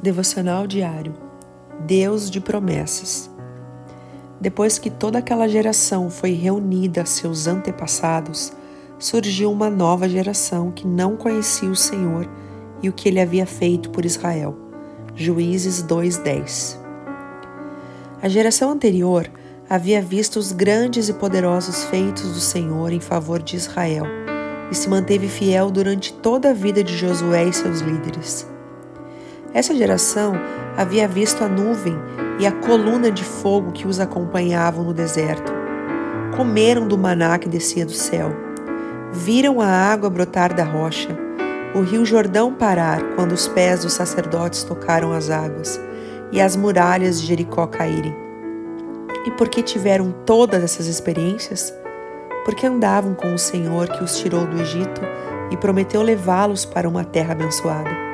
Devocional diário. Deus de promessas. Depois que toda aquela geração foi reunida a seus antepassados, surgiu uma nova geração que não conhecia o Senhor e o que ele havia feito por Israel. Juízes 2:10. A geração anterior havia visto os grandes e poderosos feitos do Senhor em favor de Israel e se manteve fiel durante toda a vida de Josué e seus líderes. Essa geração havia visto a nuvem e a coluna de fogo que os acompanhavam no deserto. Comeram do maná que descia do céu. Viram a água brotar da rocha, o rio Jordão parar quando os pés dos sacerdotes tocaram as águas e as muralhas de Jericó caírem. E porque tiveram todas essas experiências? Porque andavam com o Senhor que os tirou do Egito e prometeu levá-los para uma terra abençoada.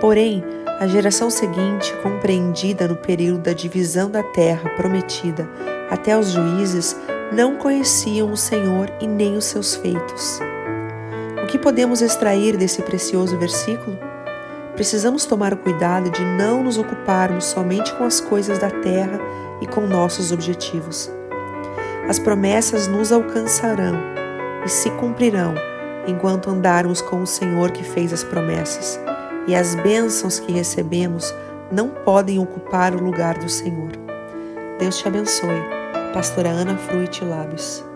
Porém, a geração seguinte, compreendida no período da divisão da terra prometida até os juízes, não conheciam o Senhor e nem os seus feitos. O que podemos extrair desse precioso versículo? Precisamos tomar o cuidado de não nos ocuparmos somente com as coisas da terra e com nossos objetivos. As promessas nos alcançarão e se cumprirão enquanto andarmos com o Senhor que fez as promessas e as bênçãos que recebemos não podem ocupar o lugar do Senhor. Deus te abençoe. Pastora Ana Fruit Lábios.